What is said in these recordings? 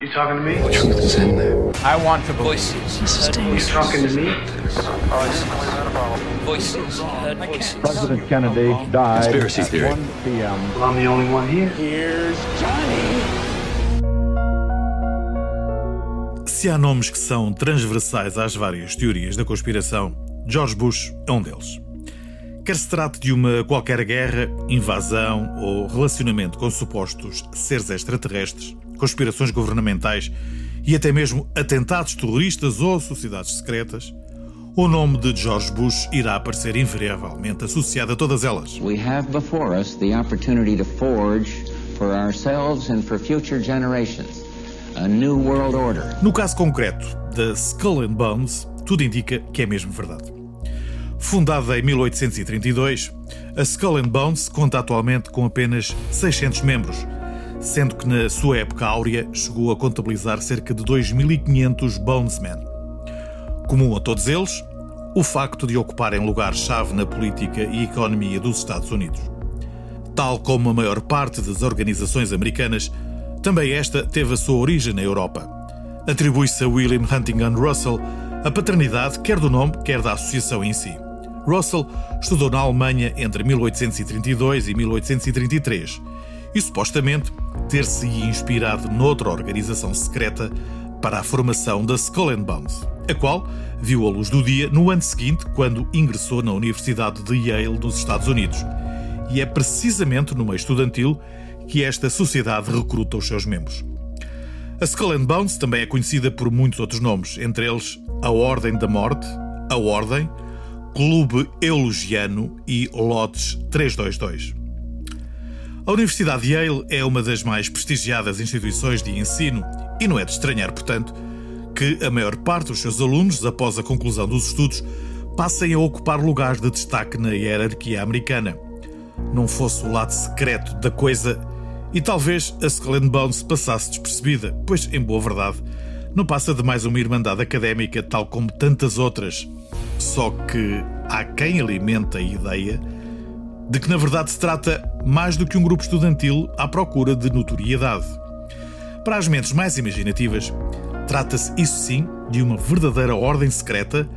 You talking to me? The truth is in there. I want to voices. This is dangerous. You talking to me? Voices. Heard voices. President Kennedy died Conspiracy at theory. 1 p.m. Well, I'm the only one here. Se há nomes que são transversais às várias teorias da conspiração, George Bush é um deles. Quer se trate de uma qualquer guerra, invasão ou relacionamento com supostos seres extraterrestres, conspirações governamentais e até mesmo atentados terroristas ou sociedades secretas, o nome de George Bush irá aparecer invariavelmente associado a todas elas. We have before us the opportunity to forge for ourselves and for future generations a new world order. No caso concreto da Skull and Bones, tudo indica que é mesmo verdade. Fundada em 1832, a Skull Bones conta atualmente com apenas 600 membros, sendo que na sua época áurea chegou a contabilizar cerca de 2.500 Bonesmen. Comum a todos eles, o facto de ocuparem lugar-chave na política e economia dos Estados Unidos. Tal como a maior parte das organizações americanas, também esta teve a sua origem na Europa. Atribui-se a William Huntington Russell a paternidade quer do nome, quer da associação em si. Russell estudou na Alemanha entre 1832 e 1833 e supostamente ter-se inspirado noutra organização secreta para a formação da Skull and Bones, a qual viu a luz do dia no ano seguinte, quando ingressou na Universidade de Yale, nos Estados Unidos. E é precisamente no meio estudantil que esta sociedade recruta os seus membros. A Skull and Bones também é conhecida por muitos outros nomes, entre eles a Ordem da Morte, a Ordem, Clube Eulogiano e Lotes 322. A Universidade de Yale é uma das mais prestigiadas instituições de ensino e não é de estranhar, portanto, que a maior parte dos seus alunos, após a conclusão dos estudos, passem a ocupar lugares de destaque na hierarquia americana. Não fosse o lado secreto da coisa e talvez a Skull Bones passasse despercebida, pois, em boa verdade, não passa de mais uma irmandade académica tal como tantas outras. Só que há quem alimenta a ideia de que na verdade se trata mais do que um grupo estudantil à procura de notoriedade. Para as mentes mais imaginativas, trata-se, isso sim, de uma verdadeira ordem secreta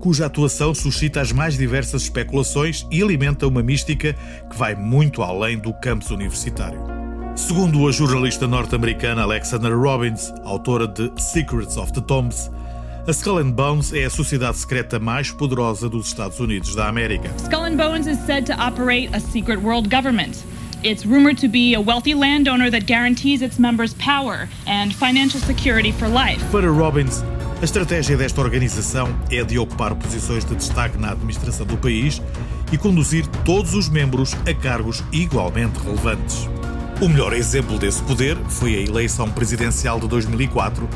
cuja atuação suscita as mais diversas especulações e alimenta uma mística que vai muito além do campus universitário. Segundo a jornalista norte-americana Alexander Robbins, autora de Secrets of the Tombs, a Skull and Bones é a sociedade secreta mais poderosa dos Estados Unidos da América. Skull and Bones is said to operate a secret world government. It's rumored to be a wealthy landowner that guarantees its members power and financial security for life. Para Robbins, a estratégia desta organização é de ocupar posições de destaque na administração do país e conduzir todos os membros a cargos igualmente relevantes. O melhor exemplo desse poder foi a eleição presidencial de 2004,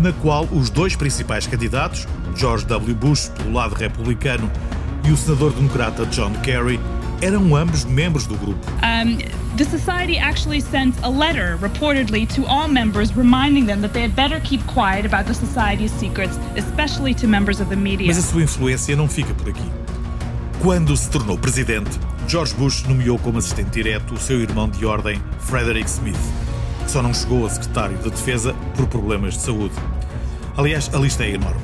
na qual os dois principais candidatos, George W. Bush pelo lado republicano e o senador democrata John Kerry, eram ambos membros do grupo. Um, the society actually sent a letter, reportedly, to all members reminding them that they had better keep quiet about the society's secrets, especially to members of the media. Mas a sua influência não fica por aqui. Quando se tornou presidente, George Bush nomeou como assistente direto o seu irmão de ordem, Frederick Smith, que só não chegou a secretário de Defesa por problemas de saúde. Aliás, a lista é enorme.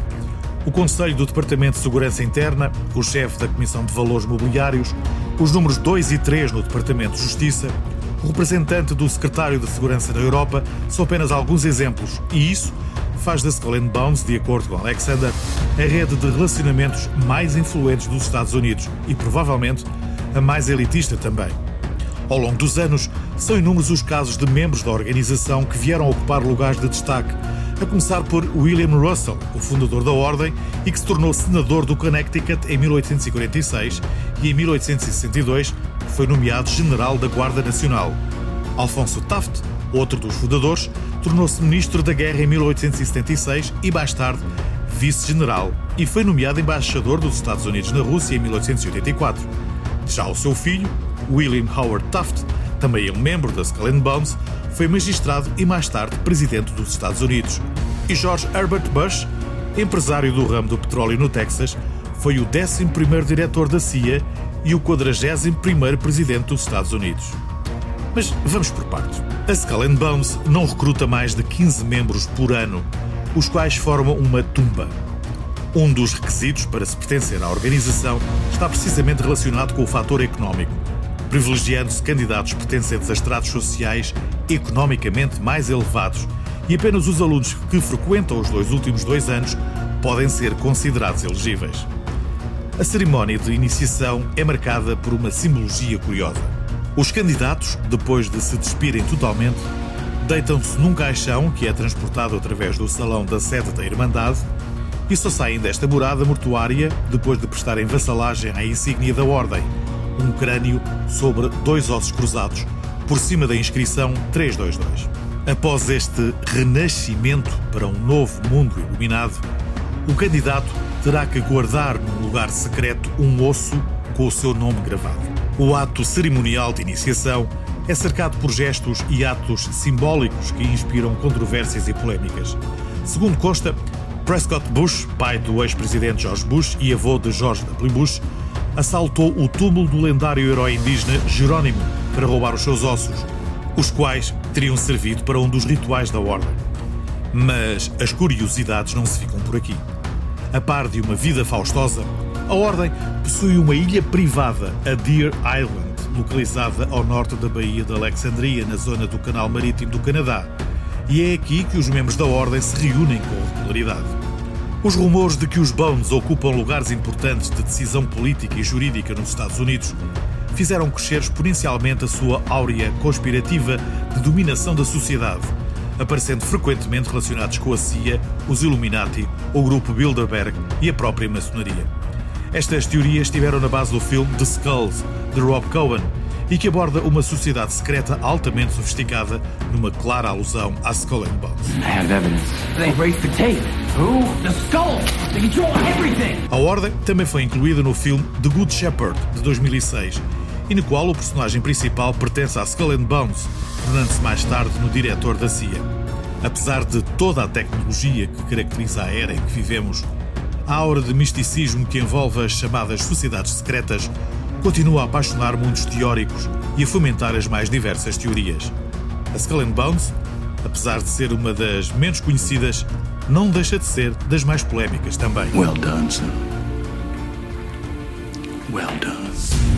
O Conselho do Departamento de Segurança Interna, o chefe da Comissão de Valores Mobiliários, os números 2 e 3 no Departamento de Justiça, o representante do Secretário de Segurança da Europa são apenas alguns exemplos, e isso faz da Skull Bones, de acordo com Alexander, a rede de relacionamentos mais influentes dos Estados Unidos e provavelmente a mais elitista também. Ao longo dos anos, são inúmeros os casos de membros da organização que vieram ocupar lugares de destaque, a começar por William Russell, o fundador da Ordem e que se tornou senador do Connecticut em 1846 e em 1862 foi nomeado general da Guarda Nacional. Alfonso Taft, outro dos fundadores, tornou-se ministro da Guerra em 1876 e mais tarde vice-general e foi nomeado embaixador dos Estados Unidos na Rússia em 1884. Já o seu filho, William Howard Taft, também um membro da Skull and Bones, foi magistrado e mais tarde presidente dos Estados Unidos. E George Herbert Bush, empresário do ramo do petróleo no Texas, foi o 11º diretor da CIA e o 41º presidente dos Estados Unidos. Mas vamos por partes. A Skull and Bones não recruta mais de 15 membros por ano, os quais formam uma tumba. Um dos requisitos para se pertencer à organização está precisamente relacionado com o fator económico, privilegiando-se candidatos pertencentes a estratos sociais economicamente mais elevados e apenas os alunos que frequentam os dois últimos dois anos podem ser considerados elegíveis. A cerimónia de iniciação é marcada por uma simbologia curiosa. Os candidatos, depois de se despirem totalmente, deitam-se num caixão que é transportado através do salão da sede da Irmandade e só saem desta morada mortuária depois de prestarem vassalagem à insígnia da Ordem, um crânio sobre dois ossos cruzados, por cima da inscrição 322. Após este renascimento para um novo mundo iluminado, o candidato terá que guardar num lugar secreto um osso com o seu nome gravado. O ato cerimonial de iniciação é cercado por gestos e atos simbólicos que inspiram controvérsias e polémicas. Segundo consta, Prescott Bush, pai do ex-presidente George Bush e avô de George W. Bush, assaltou o túmulo do lendário herói indígena Jerônimo para roubar os seus ossos, os quais teriam servido para um dos rituais da Ordem. Mas as curiosidades não se ficam por aqui. A par de uma vida faustosa, a Ordem possui uma ilha privada, a Deer Island, localizada ao norte da Baía de Alexandria, na zona do Canal Marítimo do Canadá. E é aqui que os membros da Ordem se reúnem com regularidade. Os rumores de que os Bones ocupam lugares importantes de decisão política e jurídica nos Estados Unidos fizeram crescer exponencialmente a sua áurea conspirativa de dominação da sociedade, aparecendo frequentemente relacionados com a CIA, os Illuminati, o grupo Bilderberg e a própria maçonaria. Estas teorias estiveram na base do filme The Skulls, de Rob Cohen, e que aborda uma sociedade secreta altamente sofisticada, numa clara alusão à Skull and Bones. I have evidence. They erased the tape. Who? The skull. They control everything. A Ordem também foi incluída no filme The Good Shepherd, de 2006, e no qual o personagem principal pertence à Skull and Bones, tornando-se mais tarde no diretor da CIA. Apesar de toda a tecnologia que caracteriza a era em que vivemos, a aura de misticismo que envolve as chamadas sociedades secretas continua a apaixonar muitos teóricos e a fomentar as mais diversas teorias. A Skull and Bones, apesar de ser uma das menos conhecidas, não deixa de ser das mais polémicas também. Well done, son. Well done.